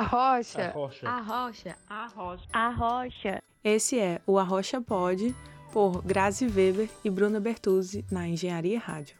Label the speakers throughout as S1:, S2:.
S1: Arrocha.
S2: Arrocha.
S1: Arrocha.
S3: Arrocha.
S1: Arrocha.
S4: Esse é o Arrocha Pod, por Grazi Weber e Bruna Bertuzzi, na Engenharia Rádio.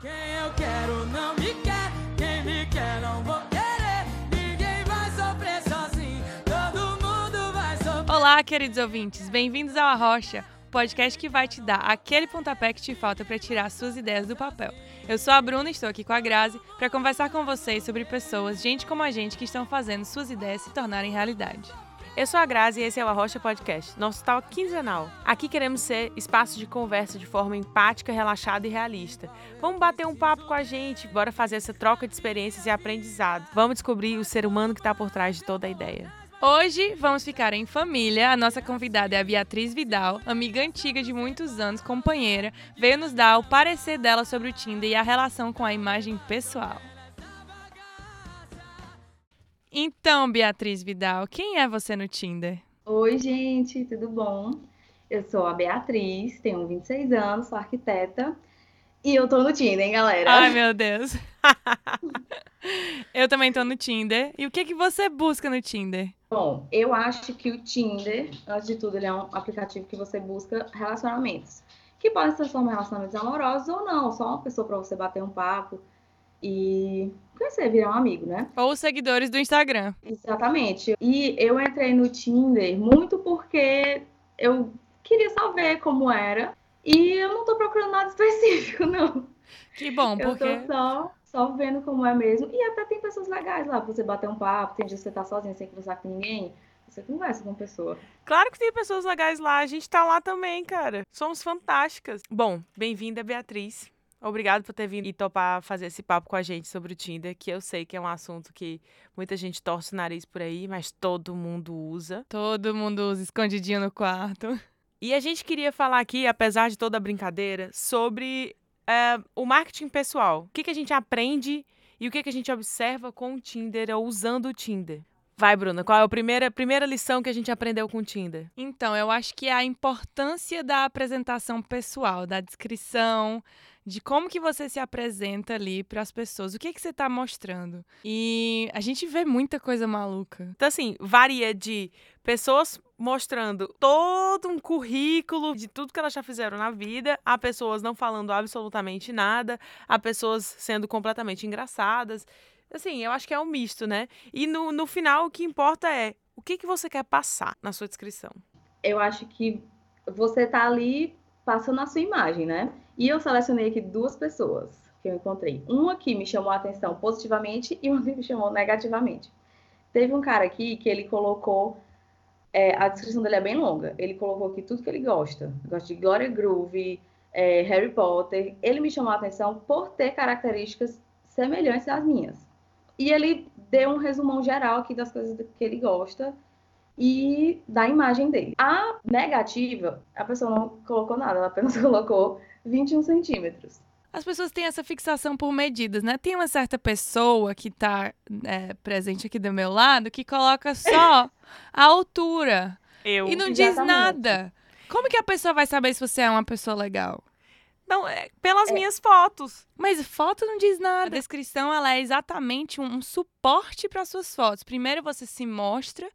S5: Quem eu quero não me quer, quem me quer não vou querer. Ninguém vai sofrer sozinho, todo mundo vai sofrer.
S3: Olá, queridos ouvintes, bem-vindos ao Arrocha, podcast que vai te dar aquele pontapé que te falta para tirar suas ideias do papel. Eu sou a Bruna e estou aqui com a Grazi para conversar com vocês sobre pessoas, gente como a gente, que estão fazendo suas ideias se tornarem realidade.
S4: Eu sou a Grazi e esse é o Arrocha Podcast, nosso tal quinzenal. Aqui queremos ser espaço de conversa de forma empática, relaxada e realista. Vamos bater um papo com a gente, bora fazer essa troca de experiências e aprendizado. Vamos descobrir o ser humano que está por trás de toda a ideia.
S3: Hoje vamos ficar em família. A nossa convidada é a Beatriz Vidal, amiga antiga de muitos anos, companheira, veio nos dar o parecer dela sobre o Tinder e a relação com a imagem pessoal. Então, Beatriz Vidal, quem é você no Tinder?
S6: Oi, gente, tudo bom? Eu sou a Beatriz, tenho 26 anos, sou arquiteta e eu tô no Tinder, hein, galera?
S3: Ai, meu Deus. eu também tô no Tinder. E o que que você busca no Tinder?
S6: Bom, eu acho que o Tinder, antes de tudo, ele é um aplicativo que você busca relacionamentos. Que podem se transformar em relacionamentos amorosos ou não, só uma pessoa para você bater um papo e conhecer, virar um amigo, né?
S3: Ou seguidores do Instagram.
S6: Exatamente. E eu entrei no Tinder muito porque eu queria só ver como era. E eu não tô procurando nada específico, não.
S3: Que bom, porque.
S6: Eu tô só, só vendo como é mesmo. E até tem pessoas legais lá, pra você bater um papo, tem dia que você tá sozinho sem conversar com ninguém. Você conversa com a pessoa.
S4: Claro que tem pessoas legais lá, a gente tá lá também, cara. Somos fantásticas. Bom, bem-vinda, Beatriz. Obrigado por ter vindo e topar fazer esse papo com a gente sobre o Tinder, que eu sei que é um assunto que muita gente torce o nariz por aí, mas todo mundo usa.
S3: Todo mundo usa escondidinho no quarto.
S4: E a gente queria falar aqui, apesar de toda a brincadeira, sobre é, o marketing pessoal. O que, que a gente aprende e o que, que a gente observa com o Tinder ou usando o Tinder. Vai, Bruna, qual é a primeira, primeira lição que a gente aprendeu com o Tinder?
S3: Então, eu acho que é a importância da apresentação pessoal, da descrição, de como que você se apresenta ali para as pessoas, o que que você está mostrando. E a gente vê muita coisa maluca.
S4: Então, assim, varia de pessoas mostrando todo um currículo de tudo que elas já fizeram na vida, a pessoas não falando absolutamente nada, a pessoas sendo completamente engraçadas. Assim, eu acho que é um misto, né? E no, no final, o que importa é o que, que você quer passar na sua descrição.
S6: Eu acho que você tá ali passando a sua imagem, né? E eu selecionei aqui duas pessoas que eu encontrei. Uma que me chamou a atenção positivamente e uma que me chamou negativamente. Teve um cara aqui que ele colocou. É, a descrição dele é bem longa. Ele colocou aqui tudo que ele gosta. Gosta de Gloria Groove, é, Harry Potter. Ele me chamou a atenção por ter características semelhantes às minhas. E ele deu um resumão geral aqui das coisas que ele gosta e da imagem dele. A negativa, a pessoa não colocou nada, ela apenas colocou 21 centímetros.
S3: As pessoas têm essa fixação por medidas, né? Tem uma certa pessoa que está é, presente aqui do meu lado que coloca só a altura.
S4: Eu.
S3: E não
S6: Exatamente.
S3: diz nada. Como que a pessoa vai saber se você é uma pessoa legal?
S4: Não, é pelas minhas fotos.
S3: Mas foto não diz nada. A descrição ela é exatamente um, um suporte para suas fotos. Primeiro você se mostra,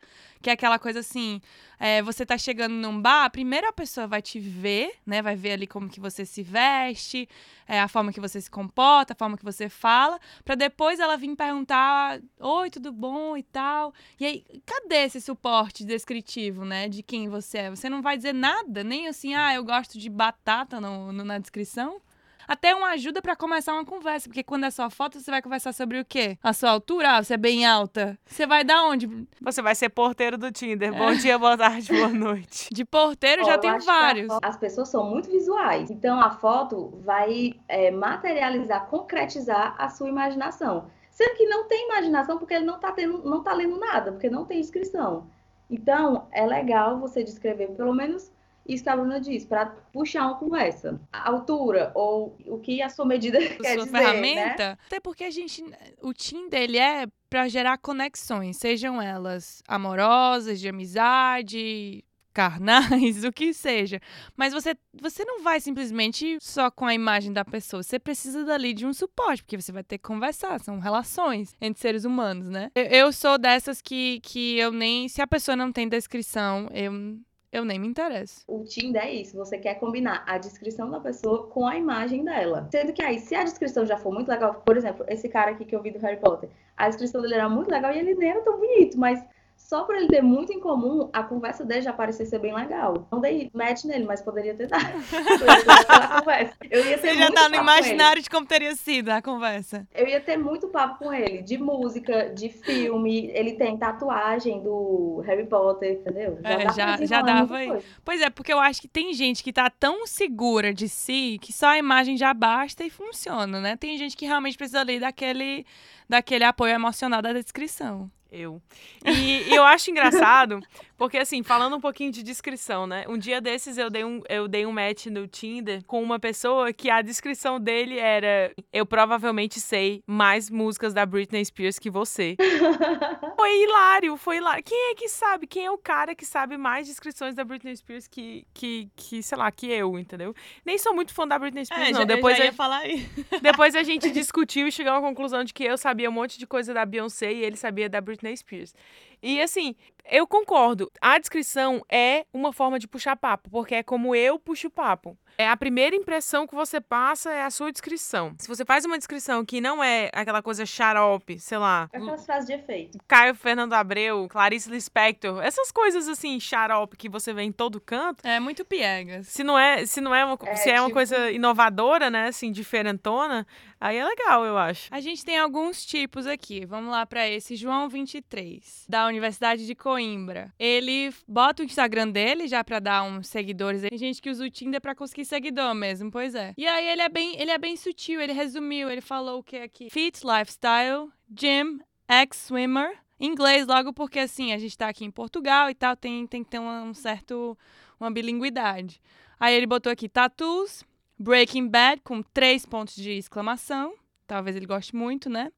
S3: que é aquela coisa assim, é, você tá chegando num bar, a pessoa vai te ver, né? Vai ver ali como que você se veste, é, a forma que você se comporta, a forma que você fala, para depois ela vir perguntar, oi, tudo bom e tal. E aí, cadê esse suporte descritivo, né? De quem você é? Você não vai dizer nada, nem assim, ah, eu gosto de batata no, no- na descrição até uma ajuda pra começar uma conversa, porque quando é só foto, você vai conversar sobre o quê? A sua altura? Ah, você é bem alta. Você vai da onde?
S4: Você vai ser porteiro do Tinder. Bom dia, boa tarde, boa noite.
S3: De porteiro já
S6: eu
S3: tem
S6: a
S3: vários.
S6: As pessoas são muito visuais. Então, a foto vai é, materializar, concretizar a sua imaginação. Sendo que não tem imaginação porque ele não está tendo, não tá lendo nada, porque não tem inscrição. Então, é legal você descrever pelo menos isso que a Bruna diz, para puxar uma conversa. A altura, ou o que a sua medida quer
S3: sua
S6: dizer,
S3: ferramenta.
S6: né?
S3: Até porque a gente. O Tinder ele é pra gerar conexões, sejam elas amorosas, de amizade, carnais, o que seja. Mas você, você não vai simplesmente só com a imagem da pessoa. Você precisa dali de um suporte, porque você vai ter que conversar. São relações entre seres humanos, né? Eu, eu sou dessas que, que eu nem. Se a pessoa não tem descrição, eu eu nem me interesso.
S6: O Tinder é isso, você quer combinar a descrição da pessoa com a imagem dela. Sendo que aí, se a descrição já for muito legal, por exemplo, esse cara aqui que eu vi do Harry Potter, a descrição dele era muito legal e ele nem era tão bonito, mas só por ele ter muito em comum, a conversa dele já parecia ser bem legal. Não dei match nele, mas poderia ter dado. Eu ia ter
S3: Você já tá no imaginário de como teria sido a conversa.
S6: Eu ia ter muito papo com ele, de música, de filme. Ele tem tatuagem do Harry Potter, entendeu?
S3: Já, é, já, já dava aí. Pois é, porque eu acho que tem gente que tá tão segura de si que só a imagem já basta e funciona, né? Tem gente que realmente precisa ali daquele, daquele apoio emocional da descrição.
S4: Eu. E, e, eu acho engraçado, porque assim, falando um pouquinho de descrição, né? Um dia desses eu dei um, eu dei um match no Tinder com uma pessoa que a descrição dele era: Eu provavelmente sei mais músicas da Britney Spears que você. foi hilário, foi hilário. Quem é que sabe? Quem é o cara que sabe mais descrições da Britney Spears que, que, que sei lá, que eu, entendeu? Nem sou muito fã da Britney Spears,
S3: é,
S4: não.
S3: Já,
S4: depois
S3: já ia
S4: a,
S3: falar aí.
S4: depois a gente discutiu e chegou à conclusão de que eu sabia um monte de coisa da Beyoncé e ele sabia da Britney Spears. E assim, eu concordo. A descrição é uma forma de puxar papo, porque é como eu puxo papo. É a primeira impressão que você passa é a sua descrição. Se você faz uma descrição que não é aquela coisa xarope, sei lá.
S6: Aquelas frases de efeito.
S4: Caio Fernando Abreu, Clarice Lispector, essas coisas assim, xarope que você vê em todo canto.
S3: É muito piegas.
S4: Se não é, se não é uma, é, se é tipo... uma coisa inovadora, né, assim, diferentona, aí é legal, eu acho.
S3: A gente tem alguns tipos aqui. Vamos lá para esse João 23, da Universidade de Coimbra. Ele bota o Instagram dele já para dar uns seguidores. Tem gente que usa o Tinder para conseguir seguidor mesmo, pois é. E aí ele é bem, ele é bem sutil, ele resumiu, ele falou o que aqui? Fit lifestyle, gym, ex-swimmer. Inglês, logo porque assim, a gente tá aqui em Portugal e tal, tem, tem que ter um certo uma bilinguidade. Aí ele botou aqui tattoos, Breaking Bad com três pontos de exclamação, talvez ele goste muito, né?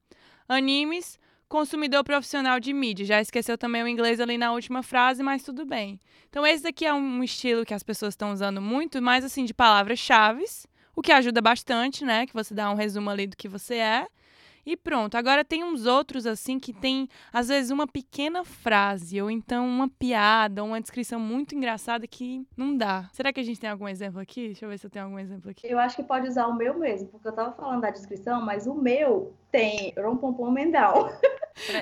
S3: Animes, consumidor profissional de mídia. Já esqueceu também o inglês ali na última frase, mas tudo bem. Então, esse daqui é um estilo que as pessoas estão usando muito, mais assim, de palavras-chave, o que ajuda bastante, né? Que você dá um resumo ali do que você é. E pronto. Agora tem uns outros assim que tem às vezes uma pequena frase ou então uma piada, uma descrição muito engraçada que não dá. Será que a gente tem algum exemplo aqui? Deixa eu ver se eu tenho algum exemplo aqui.
S6: Eu acho que pode usar o meu mesmo, porque eu tava falando da descrição, mas o meu tem rompompom mendal.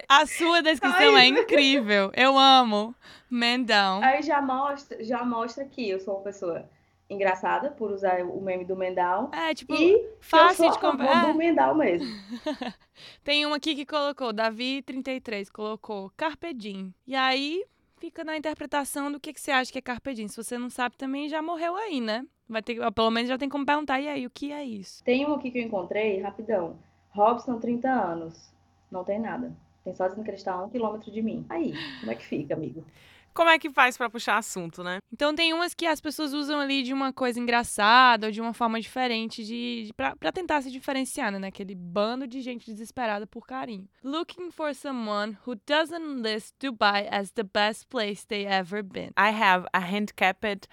S3: A sua descrição Ai. é incrível. Eu amo. Man down.
S6: Aí já mostra, já mostra que eu sou uma pessoa engraçada por usar o meme do Mendal.
S3: É, tipo,
S6: e
S3: fácil de comprar.
S6: do Mendal mesmo.
S3: Tem um aqui que colocou, Davi33, colocou Carpe Diem. E aí fica na interpretação do que, que você acha que é Carpe Diem. Se você não sabe também, já morreu aí, né? Vai ter, pelo menos já tem como perguntar, e aí, o que é isso?
S6: Tem um aqui que eu encontrei, rapidão. Robson, 30 anos. Não tem nada. Que ele está a um quilômetro de mim. Aí, como é que fica, amigo?
S4: como é que faz para puxar assunto, né?
S3: Então tem umas que as pessoas usam ali de uma coisa engraçada ou de uma forma diferente de, de para tentar se diferenciar, né? Aquele bando de gente desesperada por carinho. Looking for someone who doesn't list Dubai as the best place they ever been.
S4: I have a handicapped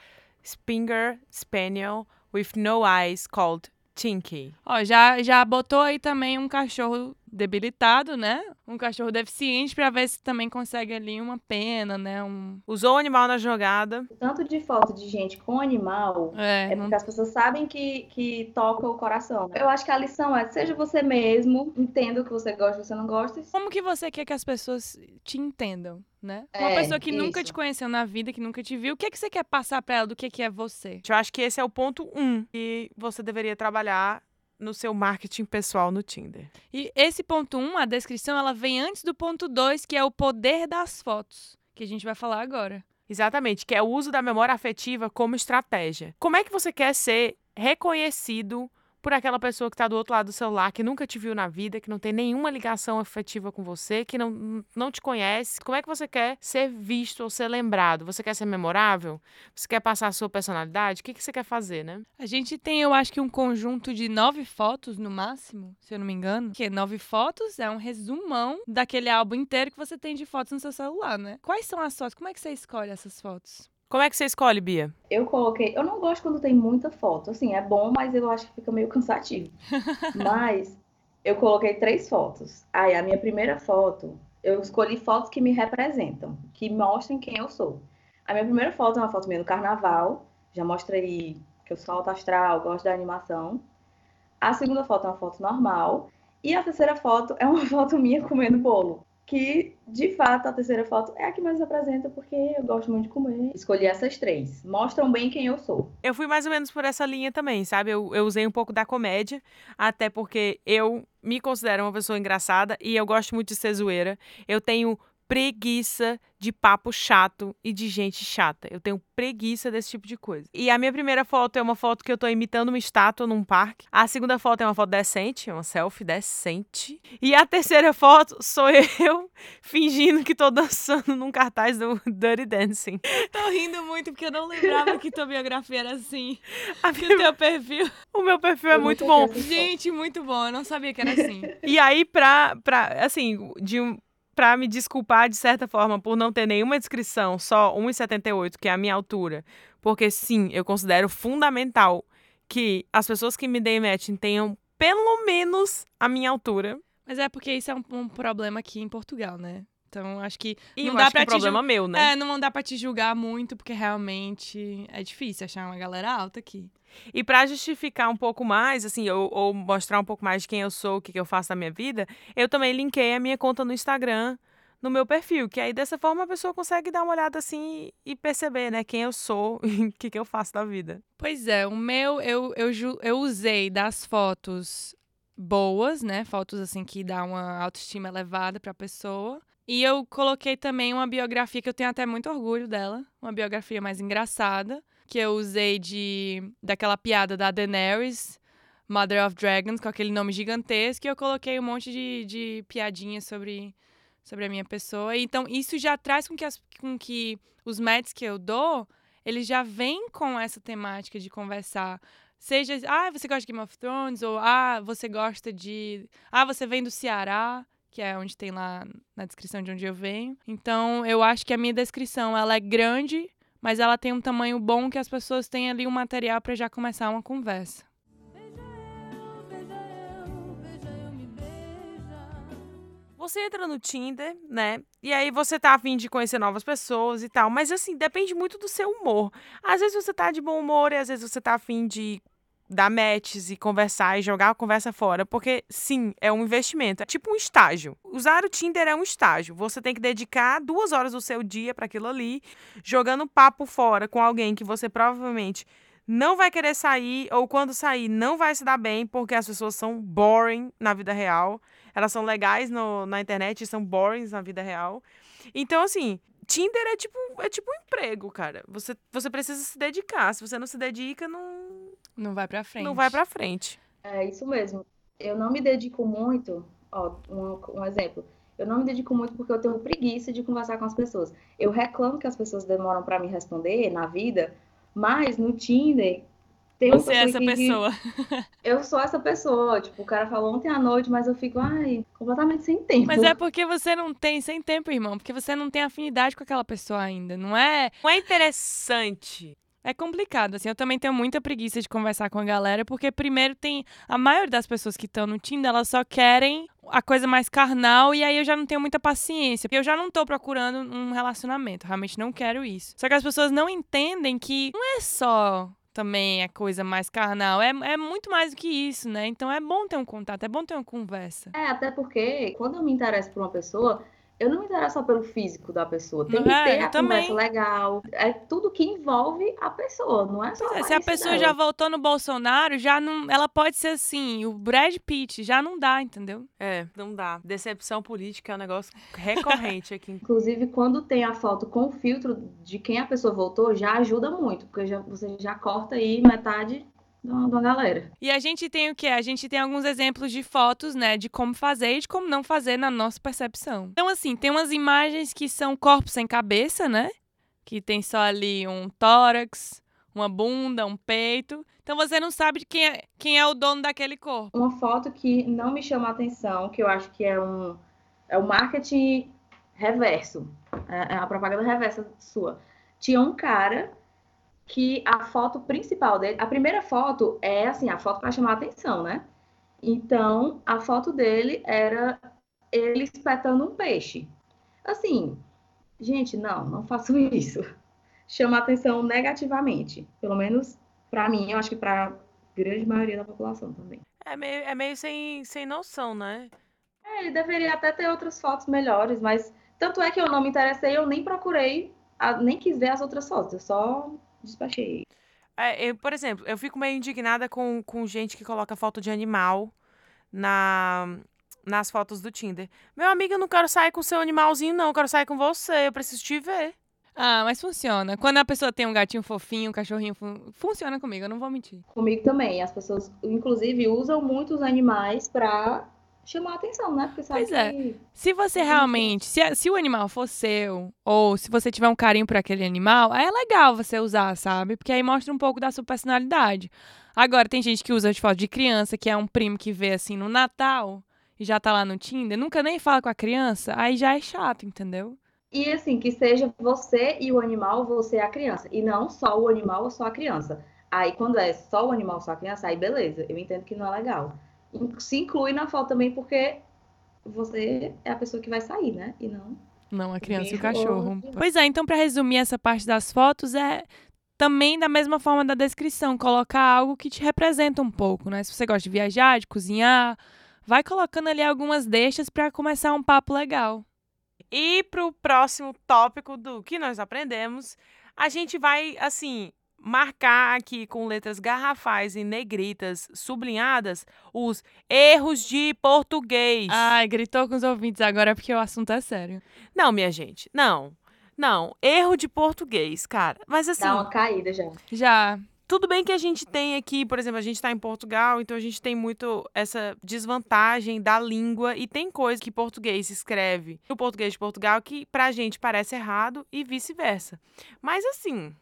S4: Springer Spaniel with no eyes called Tinky.
S3: Ó, já, já botou aí também um cachorro debilitado, né? Um cachorro deficiente para ver se também consegue ali uma pena, né? Um...
S4: Usou o animal na jogada.
S6: Tanto de foto de gente com animal é, é porque não... as pessoas sabem que, que toca o coração. Né? Eu acho que a lição é seja você mesmo, entenda o que você gosta e você não gosta.
S3: Como que você quer que as pessoas te entendam? Né? Uma é, pessoa que isso. nunca te conheceu na vida, que nunca te viu, o que, é que você quer passar para ela do que, que é você?
S4: Eu acho que esse é o ponto um que você deveria trabalhar no seu marketing pessoal no Tinder.
S3: E esse ponto 1, um, a descrição, ela vem antes do ponto 2, que é o poder das fotos, que a gente vai falar agora.
S4: Exatamente, que é o uso da memória afetiva como estratégia. Como é que você quer ser reconhecido por aquela pessoa que está do outro lado do celular, que nunca te viu na vida, que não tem nenhuma ligação afetiva com você, que não, não te conhece. Como é que você quer ser visto ou ser lembrado? Você quer ser memorável? Você quer passar a sua personalidade? O que, que você quer fazer, né?
S3: A gente tem, eu acho que um conjunto de nove fotos no máximo, se eu não me engano. Que nove fotos é um resumão daquele álbum inteiro que você tem de fotos no seu celular, né? Quais são as fotos? Como é que você escolhe essas fotos?
S4: Como é que você escolhe, Bia?
S6: Eu coloquei. Eu não gosto quando tem muita foto. Assim, é bom, mas eu acho que fica meio cansativo. mas eu coloquei três fotos. Aí, a minha primeira foto, eu escolhi fotos que me representam, que mostrem quem eu sou. A minha primeira foto é uma foto minha no carnaval. Já mostra aí que eu sou alta astral, gosto da animação. A segunda foto é uma foto normal. E a terceira foto é uma foto minha comendo bolo. Que, de fato, a terceira foto é a que mais apresenta, porque eu gosto muito de comer. Escolhi essas três. Mostram bem quem eu sou.
S4: Eu fui mais ou menos por essa linha também, sabe? Eu, eu usei um pouco da comédia, até porque eu me considero uma pessoa engraçada e eu gosto muito de ser zoeira. Eu tenho preguiça de papo chato e de gente chata. Eu tenho preguiça desse tipo de coisa. E a minha primeira foto é uma foto que eu tô imitando uma estátua num parque. A segunda foto é uma foto decente, é uma selfie decente. E a terceira foto sou eu fingindo que tô dançando num cartaz do Dirty Dancing.
S3: Tô rindo muito porque eu não lembrava que tua biografia era assim.
S4: A
S3: Que o teu perfil.
S4: O meu perfil é
S6: Eu
S4: muito bom.
S6: foto.
S3: Gente, muito bom. Eu não sabia que era assim.
S4: E aí, pra, pra assim, de um, pra me desculpar, de certa forma, por não ter nenhuma descrição, só 1,78, que é a minha altura, porque sim, eu considero fundamental que as pessoas que me deem matching tenham pelo menos a minha altura.
S3: Mas é porque isso é um, um problema aqui em Portugal, né? Então, acho que
S4: E
S3: não dá
S4: que
S3: pra
S4: é
S3: te
S4: problema meu, né?
S3: É, não dá pra te julgar muito, porque realmente é difícil achar uma galera alta aqui.
S4: E pra justificar um pouco mais, assim, ou, ou mostrar um pouco mais de quem eu sou, o que, que eu faço na minha vida, eu também linkei a minha conta no Instagram no meu perfil, que aí dessa forma a pessoa consegue dar uma olhada assim e perceber, né, quem eu sou e o que, que eu faço da vida.
S3: Pois é, o meu, eu, eu, eu usei das fotos boas, né? Fotos assim que dá uma autoestima elevada pra pessoa. E eu coloquei também uma biografia que eu tenho até muito orgulho dela, uma biografia mais engraçada, que eu usei de daquela piada da Daenerys, Mother of Dragons, com aquele nome gigantesco, e eu coloquei um monte de, de piadinhas sobre, sobre a minha pessoa. Então, isso já traz com que, as, com que os matches que eu dou, eles já vêm com essa temática de conversar. Seja, ah, você gosta de Game of Thrones, ou ah, você gosta de. Ah, você vem do Ceará, que é onde tem lá na descrição de onde eu venho. Então, eu acho que a minha descrição ela é grande, mas ela tem um tamanho bom que as pessoas têm ali um material para já começar uma conversa.
S4: Você entra no Tinder, né? E aí você tá afim de conhecer novas pessoas e tal. Mas assim, depende muito do seu humor. Às vezes você tá de bom humor e às vezes você tá afim de dar matches e conversar e jogar a conversa fora. Porque, sim, é um investimento. É tipo um estágio. Usar o Tinder é um estágio. Você tem que dedicar duas horas do seu dia para aquilo ali, jogando papo fora com alguém que você provavelmente não vai querer sair, ou quando sair, não vai se dar bem, porque as pessoas são boring na vida real. Elas são legais no- na internet e são boring na vida real. Então, assim, Tinder é tipo, é tipo um emprego, cara. Você, você precisa se dedicar. Se você não se dedica, não,
S3: Não vai pra frente.
S4: não vai pra frente.
S6: É isso mesmo. Eu não me dedico muito, ó, um, um exemplo. Eu não me dedico muito porque eu tenho preguiça de conversar com as pessoas. Eu reclamo que as pessoas demoram para me responder na vida, mas no Tinder tem
S3: Você é essa
S6: que- que-
S3: pessoa.
S6: Eu sou essa pessoa. Tipo, o cara falou ontem à noite, mas eu fico, ai, completamente sem tempo.
S3: Mas é porque você não tem, sem tempo, irmão, porque você não tem afinidade com aquela pessoa ainda, não é?
S4: Não é interessante.
S3: É complicado, assim. Eu também tenho muita preguiça de conversar com a galera, porque primeiro tem. A maioria das pessoas que estão no Tinder, elas só querem a coisa mais carnal, e aí eu já não tenho muita paciência. Porque eu já não tô procurando um relacionamento. Realmente não quero isso. Só que as pessoas não entendem que não é só também a coisa mais carnal. É, é muito mais do que isso, né? Então é bom ter um contato, é bom ter uma conversa.
S6: É, até porque quando eu me interesso por uma pessoa, eu não me interesso só pelo físico da pessoa. Tem
S3: Não
S6: que
S3: é?
S6: ter a conversa
S3: também.
S6: legal. É tudo que envolve a pessoa, não é só
S3: é,
S6: a
S3: se a pessoa
S6: dela.
S3: já votou no Bolsonaro, já não. Ela pode ser assim, o Brad Pitt, já não dá, entendeu?
S4: É, não dá. Decepção política é um negócio recorrente aqui.
S6: Inclusive, quando tem a foto com o filtro de quem a pessoa votou, já ajuda muito, porque já- você já corta aí metade da, da galera.
S3: E a gente tem o quê? A gente tem alguns exemplos de fotos, né, de como fazer e de como não fazer na nossa percepção. Então, assim, tem umas imagens que são corpos sem cabeça, né? Que tem só ali um tórax, uma bunda, um peito. Então você não sabe de quem é, quem é o dono daquele corpo.
S6: Uma foto que não me chama a atenção, que eu acho que é um é o marketing reverso, é é a propaganda reversa sua. tinha um cara que a foto principal dele, a primeira foto é assim, a foto para chamar a atenção, né? Então, a foto dele era ele espetando um peixe. Assim, gente, não, não façam isso. Chama atenção negativamente. Pelo menos para mim, eu acho que para grande maioria da população também.
S4: É meio, é meio sem, sem noção, né?
S6: É, ele deveria até ter outras fotos melhores, mas tanto é que eu não me interessei, eu nem procurei, nem quis ver as outras fotos, eu só despachei.
S4: É, eu, por exemplo, eu fico meio indignada com, com gente que coloca foto de animal na, nas fotos do Tinder. Meu amigo, eu não quero sair com seu animalzinho, não. Eu quero sair com você. Eu preciso te ver.
S3: Ah, mas funciona. Quando a pessoa tem um gatinho fofinho, um cachorrinho, fun- funciona comigo, eu não vou mentir.
S6: Comigo também, as pessoas, inclusive, usam muito os animais para chamar a atenção, né? Porque sabe
S3: Pois é.
S6: que
S3: Se você
S6: Uhum.
S3: realmente, se, se o animal for seu, ou se você tiver um carinho por aquele animal, é legal você usar, sabe? Porque aí mostra um pouco da sua personalidade. Agora, tem gente que usa de foto de criança, que é um primo que vê assim no Natal e já tá lá no Tinder, nunca nem fala com a criança, aí já é chato, entendeu?
S6: E assim, que seja você e o animal, você e a criança. E não só o animal ou só a criança. Aí, quando é só o animal, só a criança, aí beleza. Eu entendo que não é legal. Se inclui na foto também, porque você é a pessoa que vai sair, né? E não.
S3: Não, a criança e o cachorro.
S6: ou-
S3: Pois é, então pra resumir essa parte das fotos é também da mesma forma da descrição, colocar algo que te representa um pouco, né? Se você gosta de viajar, de cozinhar, vai colocando ali algumas deixas pra começar um papo legal.
S4: E pro próximo tópico do que nós aprendemos, a gente vai, assim, marcar aqui com letras garrafais e negritas sublinhadas os erros de português.
S3: Ai, gritou com os ouvintes agora porque o assunto é sério.
S4: Não, minha gente, não. Não, erro de português, cara. Mas assim,
S6: Dá uma caída já.
S3: Já.
S4: tudo bem que a gente tem aqui, por exemplo, a gente está em Portugal, então a gente tem muito essa desvantagem da língua e tem coisa que português escreve no português de Portugal que pra gente parece errado e vice-versa. Mas assim,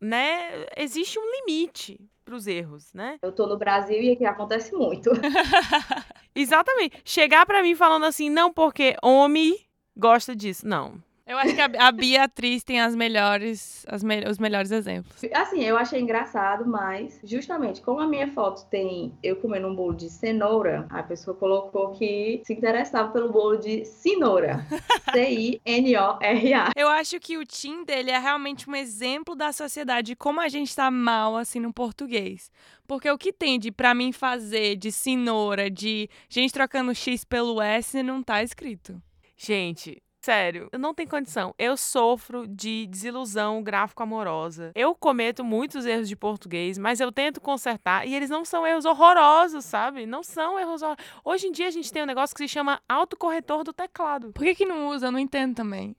S4: né, existe um limite pros erros, né?
S6: Eu tô no Brasil e aqui acontece muito.
S4: Exatamente. Chegar pra mim falando assim, não porque homem gosta disso. Não.
S3: Eu acho que a, a Beatriz tem as melhores, as me- os melhores exemplos.
S6: Assim, eu achei engraçado, mas justamente como a minha foto tem eu comendo um bolo de cenoura, a pessoa colocou que se interessava pelo bolo de cenoura. C-I-N-O-R-A.
S3: Eu acho que o Tinder ele é realmente um exemplo da sociedade, de como a gente tá mal assim no português. Porque o que tem de pra mim fazer de cenoura, de gente trocando X pelo S, não tá escrito.
S4: Gente, sério, não tem condição. Eu sofro de desilusão gráfico-amorosa. Eu cometo muitos erros de português, mas eu tento consertar e eles não são erros horrorosos, sabe? Não são erros horrorosos. Hoje em dia a gente tem um negócio que se chama autocorretor do teclado.
S3: Por que, que não usa? Eu não entendo também.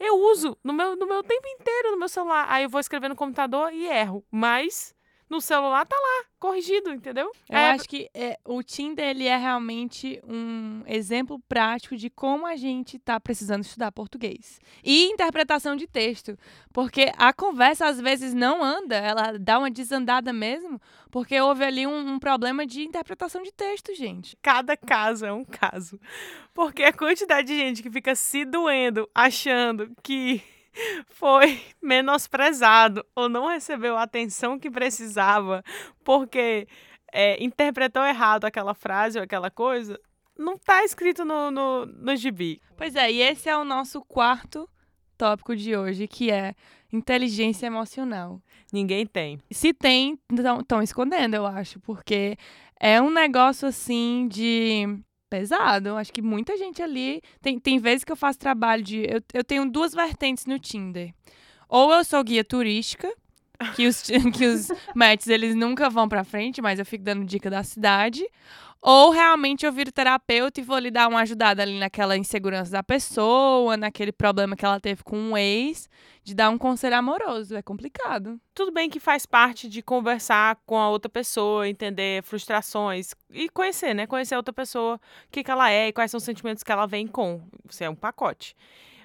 S4: Eu uso no meu, no meu tempo inteiro no meu celular. Aí eu vou escrever no computador e erro. Mas no celular tá lá, corrigido, entendeu?
S3: Eu
S4: É,
S3: acho que é, o Tinder ele é realmente um exemplo prático de como a gente tá precisando estudar português. E interpretação de texto. Porque a conversa às vezes não anda, ela dá uma desandada mesmo, porque houve ali um, um problema de interpretação de texto, gente.
S4: cada caso é um caso. Porque a quantidade de gente que fica se doendo achando que foi menosprezado ou não recebeu a atenção que precisava porque é, interpretou errado aquela frase ou aquela coisa, não tá escrito no, no, no gibi.
S3: Pois é, e esse é o nosso quarto tópico de hoje, que é inteligência emocional.
S4: Ninguém tem.
S3: Se tem, estão escondendo, eu acho, porque é um negócio assim de pesado. Acho que muita gente ali. Tem, tem vezes que eu faço trabalho de. Eu, eu tenho duas vertentes no Tinder. Ou eu sou guia turística, que os, que os matches eles nunca vão pra frente, mas eu fico dando dica da cidade. Ou realmente eu viro terapeuta e vou lhe dar uma ajudada ali naquela insegurança da pessoa, naquele problema que ela teve com um ex, de dar um conselho amoroso. É complicado.
S4: Tudo bem que faz parte de conversar com a outra pessoa, entender frustrações e conhecer, né? Conhecer a outra pessoa, o que, que ela é e quais são os sentimentos que ela vem com. Isso é um pacote.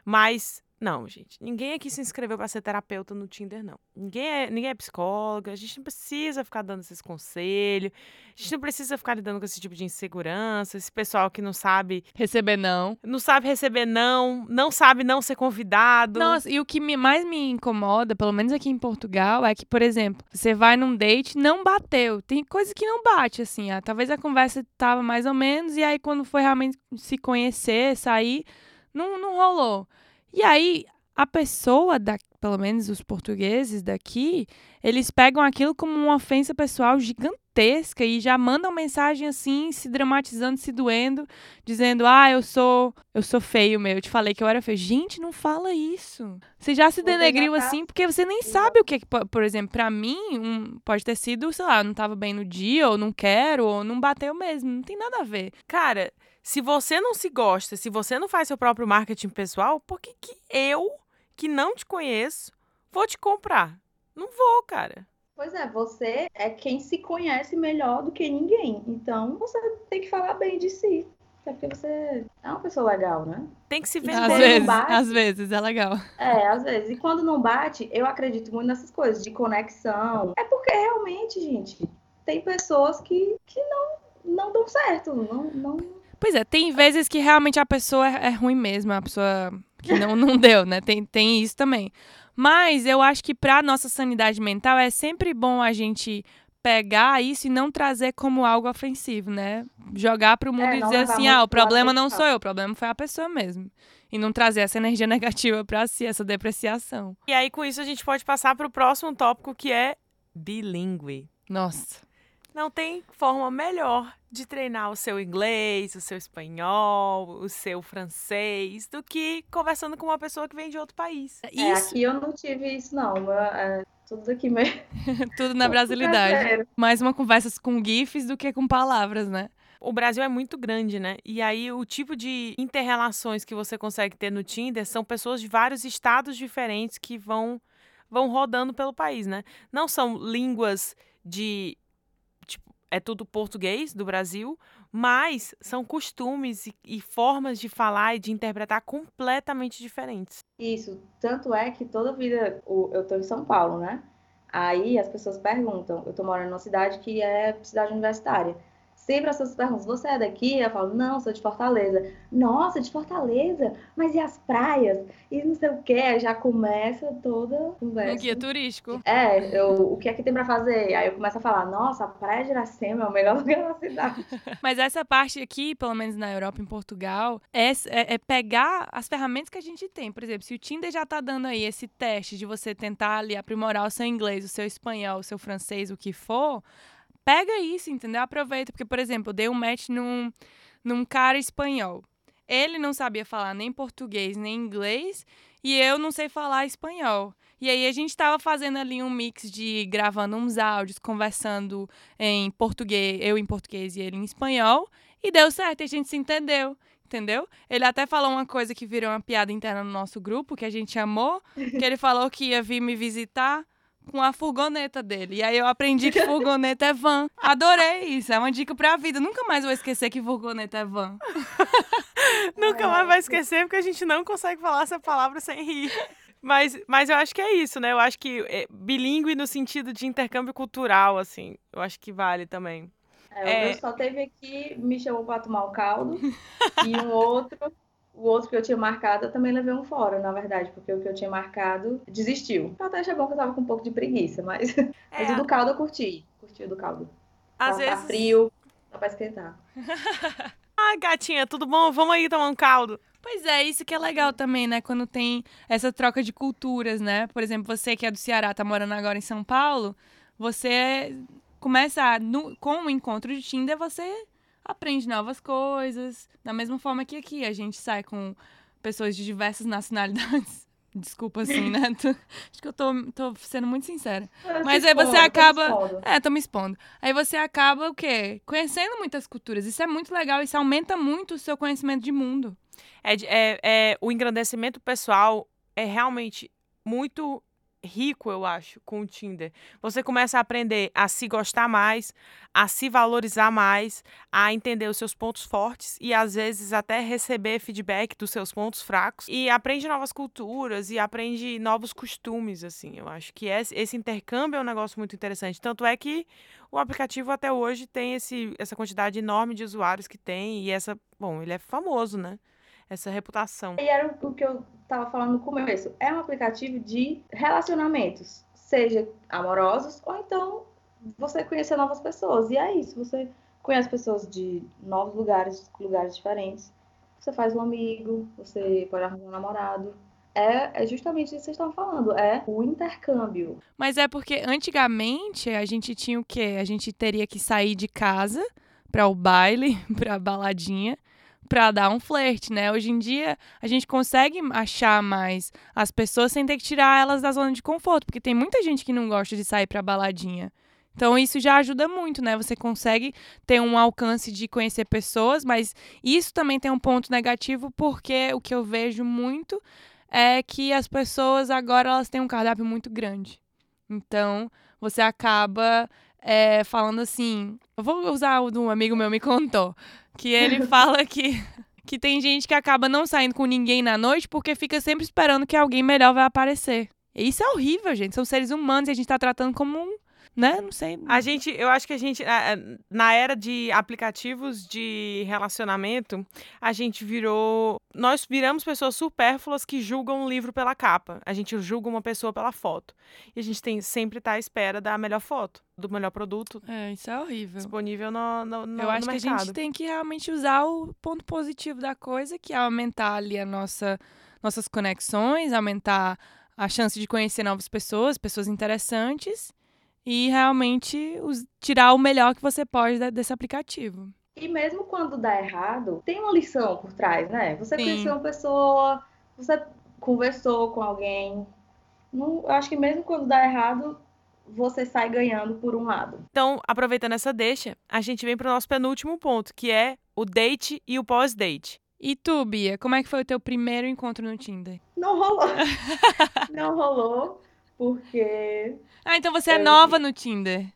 S4: Mas Não, gente. Ninguém aqui se inscreveu para ser terapeuta no Tinder, não. Ninguém é, ninguém é psicóloga. A gente não precisa ficar dando esses conselhos. A gente não precisa ficar lidando com esse tipo de insegurança. Esse pessoal que não sabe.
S3: Receber não.
S4: Não sabe receber não. Não sabe não ser convidado.
S3: Nossa, e o que me- mais me incomoda, pelo menos aqui em Portugal, é que, por exemplo, você vai num date, não bateu. Tem coisa que não bate, assim. ah, talvez a conversa tava mais ou menos, e aí quando foi realmente se conhecer, sair, não, não rolou. E aí, a pessoa, da, pelo menos os portugueses daqui, eles pegam aquilo como uma ofensa pessoal gigantesca e já mandam mensagem assim, se dramatizando, se doendo, dizendo: "Ah, eu sou, eu sou feio, meu, eu te falei que eu era feio". Gente, não fala isso. Você já se
S6: Você já
S3: denegriu
S6: tá-
S3: assim porque você nem sabe o que, po- por exemplo, pra mim, um, pode ter sido, sei lá, não tava bem no dia, ou não quero, ou não bateu mesmo, não tem nada a ver.
S4: Cara, se você não se gosta, se você não faz seu próprio marketing pessoal, por que, que eu, que não te conheço, vou te comprar? Não vou, cara.
S6: Pois é, você é quem se conhece melhor do que ninguém. Então você tem que falar bem de si. Até porque você é uma pessoa legal, né?
S4: Tem que se vender.
S3: Às vezes,
S6: bate.
S3: às vezes, é legal.
S6: É, às vezes. E quando não bate, eu acredito muito nessas coisas de conexão. É porque realmente, gente, tem pessoas que, que não, não dão certo. Não, não...
S3: Pois é, tem vezes que realmente a pessoa é é ruim mesmo, a pessoa que não, não deu, né? Tem, tem isso também. Mas eu acho que pra nossa sanidade mental é sempre bom a gente pegar isso e não trazer como algo ofensivo, né? Jogar pro mundo
S6: É,
S3: e dizer assim: ah, o problema não sou eu, o problema foi a pessoa mesmo. E não trazer essa energia negativa pra si, essa depreciação.
S4: E aí, com isso, a gente pode passar para o próximo tópico, que é bilíngue.
S3: Nossa.
S4: Não tem forma melhor de treinar o seu inglês, o seu espanhol, o seu francês, do que conversando com uma pessoa que vem de outro país.
S6: É,
S3: Isso,
S6: aqui eu não tive isso, não. Meu, é, tudo aqui mesmo.
S3: tudo na brasilidade. Mais uma conversa com gifs do que com palavras, né?
S4: O Brasil é muito grande, né? E aí o tipo de interrelações que você consegue ter no Tinder são pessoas de vários estados diferentes que vão vão rodando pelo país, né? Não são línguas de é tudo português do Brasil, mas são costumes e, e formas de falar e de interpretar completamente diferentes.
S6: Isso, tanto é que toda vida eu tô em São Paulo, né? Aí as pessoas perguntam, eu tô morando numa cidade que é cidade universitária. Sempre as pessoas perguntam, você é daqui? Eu falo, não, sou de Fortaleza. Nossa, de Fortaleza? Mas e as praias? E não sei o quê. Já começa toda a
S3: Um
S6: conversa.
S3: guia turístico.
S6: É, eu, o que é que tem pra fazer? Aí eu começo a falar, nossa, a Praia de Iracema é o melhor lugar da cidade.
S3: Mas essa parte aqui, pelo menos na Europa, em Portugal, é, é- é pegar as ferramentas que a gente tem. Por exemplo, se o Tinder já tá dando aí esse teste de você tentar ali aprimorar o seu inglês, o seu espanhol, o seu francês, o que for, pega isso, entendeu? Aproveita. Porque, por exemplo, eu dei um match num, num cara espanhol. Ele não sabia falar nem português nem inglês e eu não sei falar espanhol. E aí a gente tava fazendo ali um mix de gravando uns áudios, conversando em português, eu em português e ele em espanhol, e deu certo, e a gente se entendeu. Entendeu? Ele até falou uma coisa que virou uma piada interna no nosso grupo, que a gente amou, que ele falou que ia vir me visitar com a furgoneta dele. E aí eu aprendi que furgoneta é van. Adorei isso, é uma dica pra vida. Nunca mais vou esquecer que furgoneta é van.
S4: Nunca mais vai esquecer, porque a gente não consegue falar essa palavra sem rir. Mas, mas eu acho que é isso, né? Eu acho que é, bilíngue no sentido de intercâmbio cultural, assim, eu acho que vale também.
S6: É,
S4: É.
S6: Eu só teve aqui, me chamou pra tomar um caldo. e um outro, o outro que eu tinha marcado, eu também levei um fora, na verdade, porque o que eu tinha marcado desistiu. Eu até achei bom que eu tava com um pouco de preguiça, mas, mas o do caldo eu curti. Curti o do caldo.
S4: É, às
S6: Tá-
S4: vezes.
S6: Tá frio, dá pra esquentar.
S4: Ai, gatinha, tudo bom? Vamos aí tomar um caldo.
S3: Pois é, isso que é legal também, né? Quando tem essa troca de culturas, né? Por exemplo, você que é do Ceará, tá morando agora em São Paulo, você começa a, no- com o encontro de Tinder, você aprende novas coisas. Da mesma forma que aqui, a gente sai com pessoas de diversas nacionalidades. Desculpa, assim, né? Tô- Acho que eu tô, tô sendo muito sincera. Mas
S6: Se
S3: aí você
S6: expondo, tô
S3: acaba-
S6: expondo.
S3: É, tô me expondo. Aí você acaba o quê? Conhecendo muitas culturas. Isso é muito legal, isso aumenta muito o seu conhecimento de mundo.
S4: É, é, é, o engrandecimento pessoal é realmente muito rico, eu acho, com o Tinder. Você começa a aprender a se gostar mais, a se valorizar mais, a entender os seus pontos fortes e às vezes até receber feedback dos seus pontos fracos e aprende novas culturas e aprende novos costumes, assim. Eu acho que esse, intercâmbio é um negócio muito interessante. Tanto é que o aplicativo até hoje tem esse, essa quantidade enorme de usuários que tem e essa, bom, ele é famoso, né? Essa reputação.
S6: E era o que eu estava falando no começo. É um aplicativo de relacionamentos, seja amorosos ou então você conhecer novas pessoas. E é isso, você conhece pessoas de novos lugares, lugares diferentes. Você faz um amigo, você pode arrumar um namorado. É, é justamente isso que vocês estão falando, é o intercâmbio.
S3: Mas é porque antigamente a gente tinha o quê? A gente teria que sair de casa para o baile, para a baladinha, para dar um flerte, né? Hoje em dia a gente consegue achar mais as pessoas sem ter que tirar elas da zona de conforto, porque tem muita gente que não gosta de sair para baladinha. Então isso já ajuda muito, né? Você consegue ter um alcance de conhecer pessoas, mas isso também tem um ponto negativo porque o que eu vejo muito é que as pessoas agora elas têm um cardápio muito grande. Então, você acaba é, falando assim. Eu vou usar o de um amigo meu me contou. Que ele fala que, que tem gente que acaba não saindo com ninguém na noite porque fica sempre esperando que alguém melhor vai aparecer. E isso é horrível, gente. São seres humanos e a gente tá tratando como um né? Não sei.
S4: A gente, eu acho que a gente, na era de aplicativos de relacionamento, a gente virou. Nós viramos pessoas supérfluas que julgam um livro pela capa. A gente julga uma pessoa pela foto. E a gente tem sempre tá à espera da melhor foto, do melhor produto.
S3: É, isso é horrível.
S4: Disponível no, no, no
S3: Eu acho
S4: no
S3: que a gente tem que realmente usar o ponto positivo da coisa, que é aumentar ali a nossa, nossas conexões, aumentar a chance de conhecer novas pessoas, pessoas interessantes e realmente os, tirar o melhor que você pode da, desse aplicativo.
S6: E mesmo quando dá errado, tem uma lição por trás, né? Você
S3: Sim.
S6: conheceu uma pessoa, você conversou com alguém. Não, eu acho que mesmo quando dá errado, você sai ganhando por um lado.
S4: Então, aproveitando essa deixa, a gente vem para o nosso penúltimo ponto, que é o date e o pós-date.
S3: E tu, Bia, como é que foi o teu primeiro encontro no Tinder?
S6: Não rolou. não rolou, porque
S3: Ah, então você é
S6: Eu-
S3: nova no Tinder.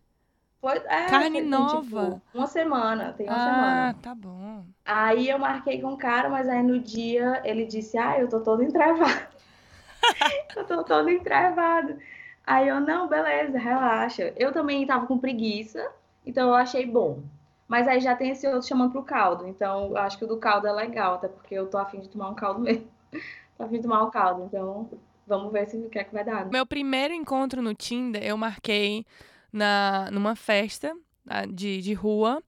S6: foi, é,
S3: Carne
S6: foi, tem,
S3: nova.
S6: tipo, uma semana, tem uma
S3: ah,
S6: semana.
S3: tá bom.
S6: Aí eu marquei com o cara, mas aí no dia ele disse: Ah, eu tô todo entrevado. eu tô todo entrevado. Aí eu, não, beleza, relaxa. Eu também tava com preguiça, então eu achei bom. Mas aí já tem esse outro chamando pro caldo. Então eu acho que o do caldo é legal, até porque eu tô afim de tomar um caldo mesmo. tô afim de tomar um caldo, então vamos ver se o que é que vai dar.
S3: Meu primeiro encontro no Tinder eu marquei na, numa festa de, de rua.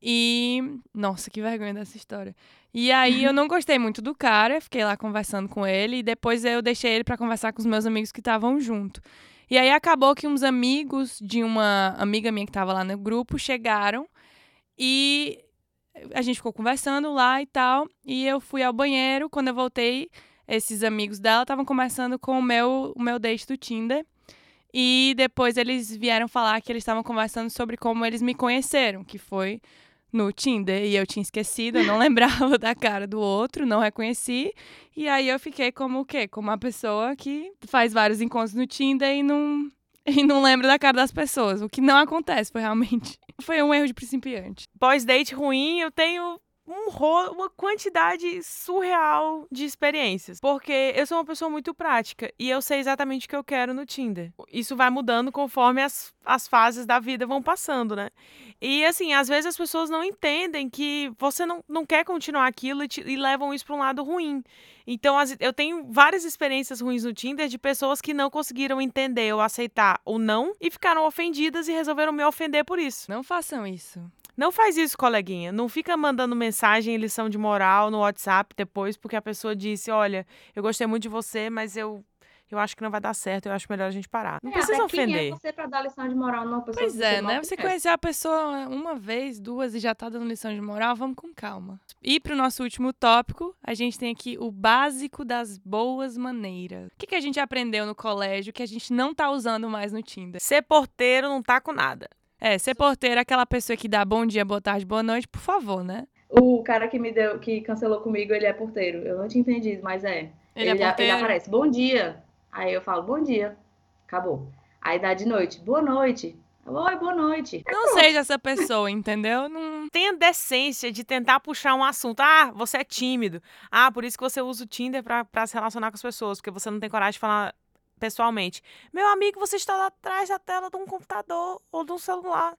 S3: E. Nossa, que vergonha dessa história. E aí eu não gostei muito do cara, fiquei lá conversando com ele. E depois eu deixei ele pra conversar com os meus amigos que estavam junto. E aí acabou que uns amigos de uma amiga minha que tava lá no grupo chegaram. E a gente ficou conversando lá e tal. E eu fui ao banheiro. Quando eu voltei, esses amigos dela estavam conversando com o meu, o meu date do Tinder. E depois eles vieram falar que eles estavam conversando sobre como eles me conheceram, que foi no Tinder. E eu tinha esquecido, eu não lembrava da cara do outro, não reconheci. E aí eu fiquei como o quê? Como uma pessoa que faz vários encontros no Tinder e não, e não lembra da cara das pessoas. O que não acontece, foi realmente. Foi um erro de principiante.
S4: Pós-date ruim, eu tenho um uma quantidade surreal de experiências. Porque eu sou uma pessoa muito prática e eu sei exatamente o que eu quero no Tinder. Isso vai mudando conforme as, as fases da vida vão passando, né? E assim, às vezes as pessoas não entendem que você não, não quer continuar aquilo e, te- e levam isso para um lado ruim. Então, as- eu tenho várias experiências ruins no Tinder de pessoas que não conseguiram entender ou aceitar o não e ficaram ofendidas e resolveram me ofender por isso.
S3: Não façam isso.
S4: Não faz isso, coleguinha. Não fica mandando mensagem, lição de moral no WhatsApp depois, porque a pessoa disse: Olha, eu gostei muito de você, mas eu, eu acho que não vai dar certo, eu acho melhor a gente parar. Não
S6: É,
S4: precisa
S6: até Quem é
S4: ofender.
S6: você pra dar lição de moral numa pessoa
S3: Pois é, né? Você
S6: conhece?
S3: conhecer a pessoa uma vez, duas e já tá dando lição de moral, vamos com calma. E pro nosso último tópico, a gente tem aqui o básico das boas maneiras. O que, que a gente aprendeu no colégio que a gente não tá usando mais no Tinder?
S4: Ser porteiro não tá com nada.
S3: É, ser porteiro é aquela pessoa que dá bom dia, boa tarde, boa noite, por favor, né?
S6: O cara que me deu, que cancelou comigo, ele é porteiro. Eu não tinha entendido, mas é.
S3: Ele, é
S6: já-
S3: porteiro.
S6: aparece, bom dia. Aí eu falo, bom dia. Acabou. Aí dá de noite. Boa noite. Oi, boa noite.
S3: Não seja essa pessoa, entendeu? Não...
S4: Tenha decência de tentar puxar um assunto. Ah, você é tímido. Ah, por isso que você usa o Tinder pra se relacionar com as pessoas, porque você não tem coragem de falar pessoalmente. Meu amigo, você está lá atrás da tela de um computador ou de um celular.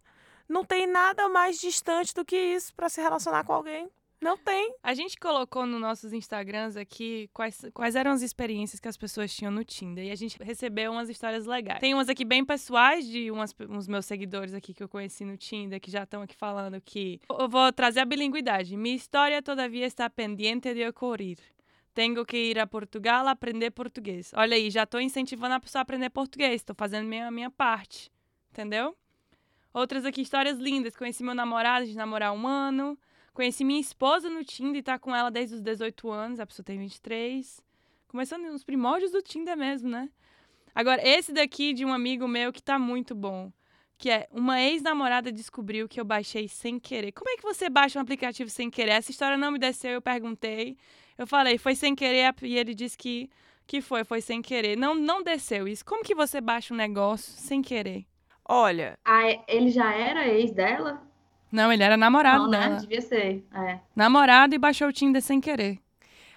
S4: Não tem nada mais distante do que isso pra se relacionar com alguém. Não tem.
S3: A gente colocou nos nossos Instagrams aqui quais, quais eram as experiências que as pessoas tinham no Tinder. E a gente recebeu umas histórias legais. Tem umas aqui bem pessoais de umas, uns meus seguidores aqui que eu conheci no Tinder, que já estão aqui falando que. Eu vou trazer a bilínguidade. Minha história todavia está pendente de ocorrer. Tenho que ir a Portugal aprender português. Olha aí, já estou incentivando a pessoa a aprender português. Estou fazendo minha, minha parte. Entendeu? Outras aqui, histórias lindas. Conheci meu namorado, de namorar um ano. Conheci minha esposa no Tinder e tá com ela desde os 18 anos, a pessoa tem 23. Começando nos primórdios do Tinder mesmo, né? Agora, esse daqui de um amigo meu que tá muito bom. Que é uma ex-namorada descobriu que eu baixei sem querer. Como é que você baixa um aplicativo sem querer? Essa história não me desceu, eu perguntei. Eu falei, foi sem querer, e ele disse que, que foi, foi sem querer. Não, não desceu isso. Como que você baixa um negócio sem querer?
S4: Olha.
S6: Ah, ele já era ex dela?
S3: Não, ele era namorado
S6: Não,
S3: dela.
S6: né? Devia ser. É.
S3: Namorado e baixou o Tinder sem querer.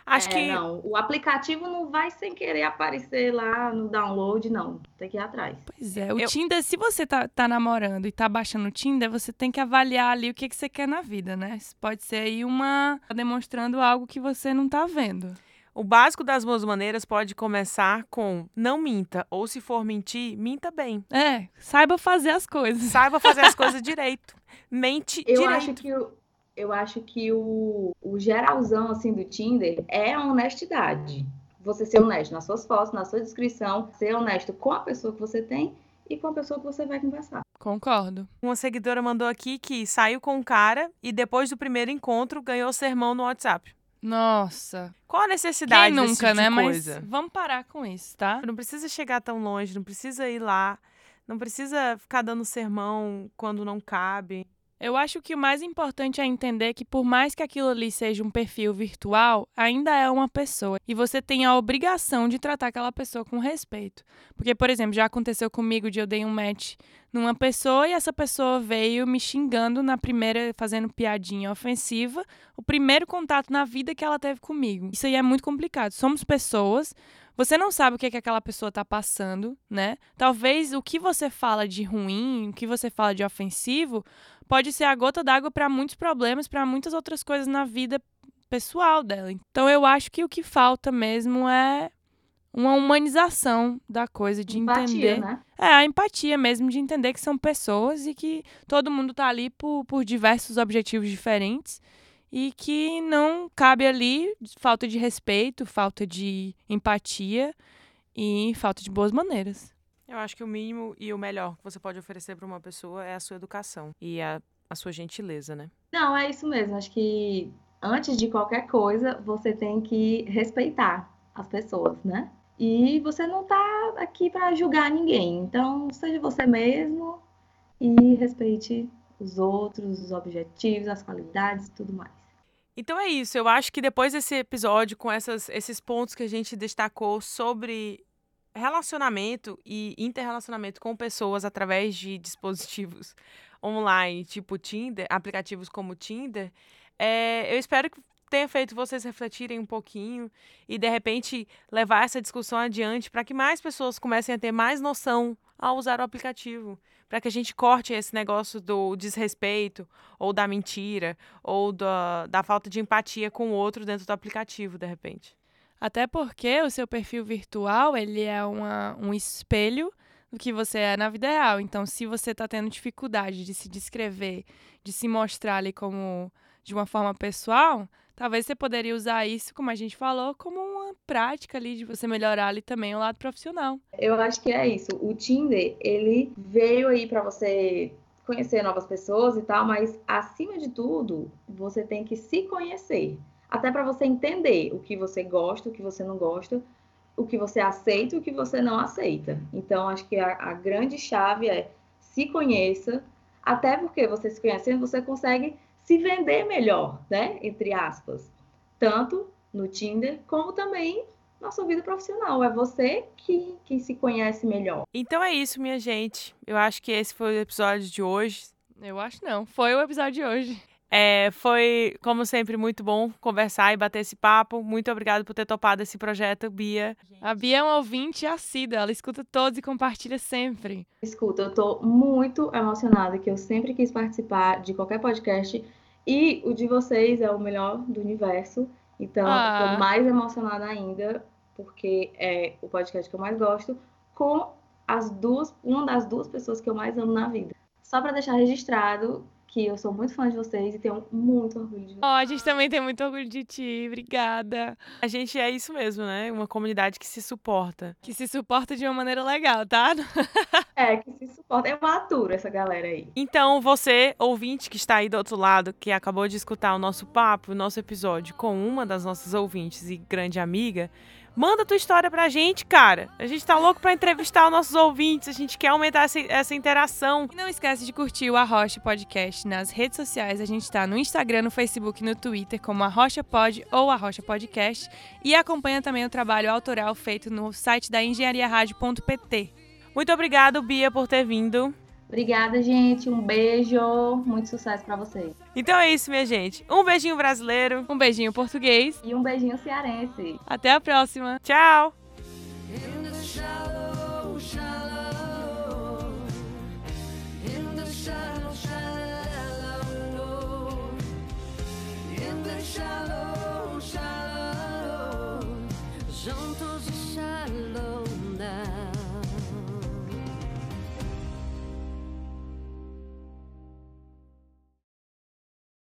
S4: Acho
S6: É,
S4: que.
S6: Não, o aplicativo não vai sem querer aparecer lá no download, não. Tem que ir atrás.
S3: Pois é, o
S4: Eu-
S3: Tinder, se você tá, tá namorando e tá baixando o Tinder, você tem que avaliar ali o que, que você quer na vida, né? Isso Pode ser aí uma. tá demonstrando algo que você não tá vendo.
S4: O básico das boas maneiras pode começar com não minta, ou se for mentir, minta bem.
S3: É, saiba fazer as coisas.
S4: Saiba fazer as coisas direito. Mente
S6: Eu
S4: direito.
S6: acho que, o, eu acho que o, o geralzão assim, do Tinder é a honestidade. Você ser honesto nas suas fotos, na sua descrição, ser honesto com a pessoa que você tem e com a pessoa que você vai conversar.
S3: Concordo.
S4: Uma seguidora mandou aqui que saiu com um cara e depois do primeiro encontro ganhou sermão no WhatsApp.
S3: Nossa.
S4: Qual a necessidade
S3: Quem
S4: desse
S3: nunca,
S4: tipo de
S3: né? Mas
S4: coisa?
S3: vamos parar com isso, tá?
S4: Não precisa chegar tão longe, não precisa ir lá, não precisa ficar dando sermão quando não cabe.
S3: Eu acho que o mais importante é entender que, por mais que aquilo ali seja um perfil virtual, ainda é uma pessoa. E você tem a obrigação de tratar aquela pessoa com respeito. Porque, por exemplo, já aconteceu comigo de eu dei um match numa pessoa e essa pessoa veio me xingando na primeira, fazendo piadinha ofensiva, o primeiro contato na vida que ela teve comigo. Isso aí é muito complicado. Somos pessoas. Você não sabe o que, é que aquela pessoa tá passando, né? Talvez o que você fala de ruim, o que você fala de ofensivo, pode ser a gota d'água para muitos problemas, para muitas outras coisas na vida pessoal dela. Então eu acho que o que falta mesmo é uma humanização da coisa, de
S6: Empatia,
S3: entender.
S6: né?
S3: É, a empatia mesmo, de entender que são pessoas e que todo mundo tá ali por, por diversos objetivos diferentes e que não cabe ali falta de respeito, falta de empatia e falta de boas maneiras.
S4: Eu acho que o mínimo e o melhor que você pode oferecer para uma pessoa é a sua educação e a, a sua gentileza, né?
S6: Não, é isso mesmo. Acho que antes de qualquer coisa, você tem que respeitar as pessoas, né? E você não tá aqui para julgar ninguém. Então, seja você mesmo e respeite os outros, os objetivos, as qualidades e tudo mais.
S4: Então é isso. Eu acho que depois desse episódio, com essas, esses pontos que a gente destacou sobre relacionamento e interrelacionamento com pessoas através de dispositivos online, tipo Tinder, aplicativos como Tinder, é, eu espero que tenha feito vocês refletirem um pouquinho e, de repente, levar essa discussão adiante para que mais pessoas comecem a ter mais noção ao usar o aplicativo. Para que a gente corte esse negócio do desrespeito, ou da mentira, ou da, da falta de empatia com o outro dentro do aplicativo, de repente.
S3: Até porque o seu perfil virtual, ele é uma, um espelho do que você é na vida real. Então, se você está tendo dificuldade de se descrever, de se mostrar ali como de uma forma pessoal, talvez você poderia usar isso, como a gente falou, como uma prática ali de você melhorar ali também o lado profissional.
S6: Eu acho que é isso. O Tinder, ele veio aí para você conhecer novas pessoas e tal, mas acima de tudo, você tem que se conhecer. Até para você entender o que você gosta, o que você não gosta, o que você aceita e o que você não aceita. Então, acho que a, a grande chave é se conheça, até porque você se conhecendo, você consegue se vender melhor, né? Entre aspas. Tanto no Tinder, como também na sua vida profissional. É você que, que se conhece melhor.
S4: Então é isso, minha gente. Eu acho que esse foi o episódio de hoje.
S3: Eu acho não. Foi o episódio de hoje.
S4: É, foi, como sempre, muito bom conversar e bater esse papo. Muito obrigada por ter topado esse projeto, Bia.
S3: A Bia é um ouvinte assídua, ela escuta todos e compartilha sempre.
S6: Escuta, eu tô muito emocionada que eu sempre quis participar de qualquer podcast e o de vocês é o melhor do universo. Então,
S3: Ah.
S6: tô mais emocionada ainda, porque é o podcast que eu mais gosto, com as duas, uma das duas pessoas que eu mais amo na vida. Só pra deixar registrado que eu sou muito fã de vocês e tenho muito orgulho de vocês.
S3: Ó, a gente também tem muito orgulho de ti, obrigada.
S4: A gente é isso mesmo, né? Uma comunidade que se suporta.
S3: Que se suporta de uma maneira legal, tá?
S6: É, que se suporta. Eu aturo essa galera aí.
S4: Então, você, ouvinte que está aí do outro lado, que acabou de escutar o nosso papo, o nosso episódio com uma das nossas ouvintes e grande amiga, manda tua história pra gente, cara. A gente tá louco pra entrevistar os nossos ouvintes, a gente quer aumentar essa, essa interação.
S3: E não esquece de curtir o Arrocha Podcast nas redes sociais. A gente tá no Instagram, no Facebook e no Twitter como Arrocha Pod ou Arrocha Podcast. E acompanha também o trabalho autoral feito no site da engenhariaradio.pt.
S4: Muito obrigado, Bia, por ter vindo.
S6: Obrigada, gente. Um beijo. Muito sucesso para vocês.
S4: Então é isso, minha gente. Um beijinho brasileiro,
S3: um beijinho português
S6: e um beijinho cearense.
S3: Até a próxima.
S4: Tchau.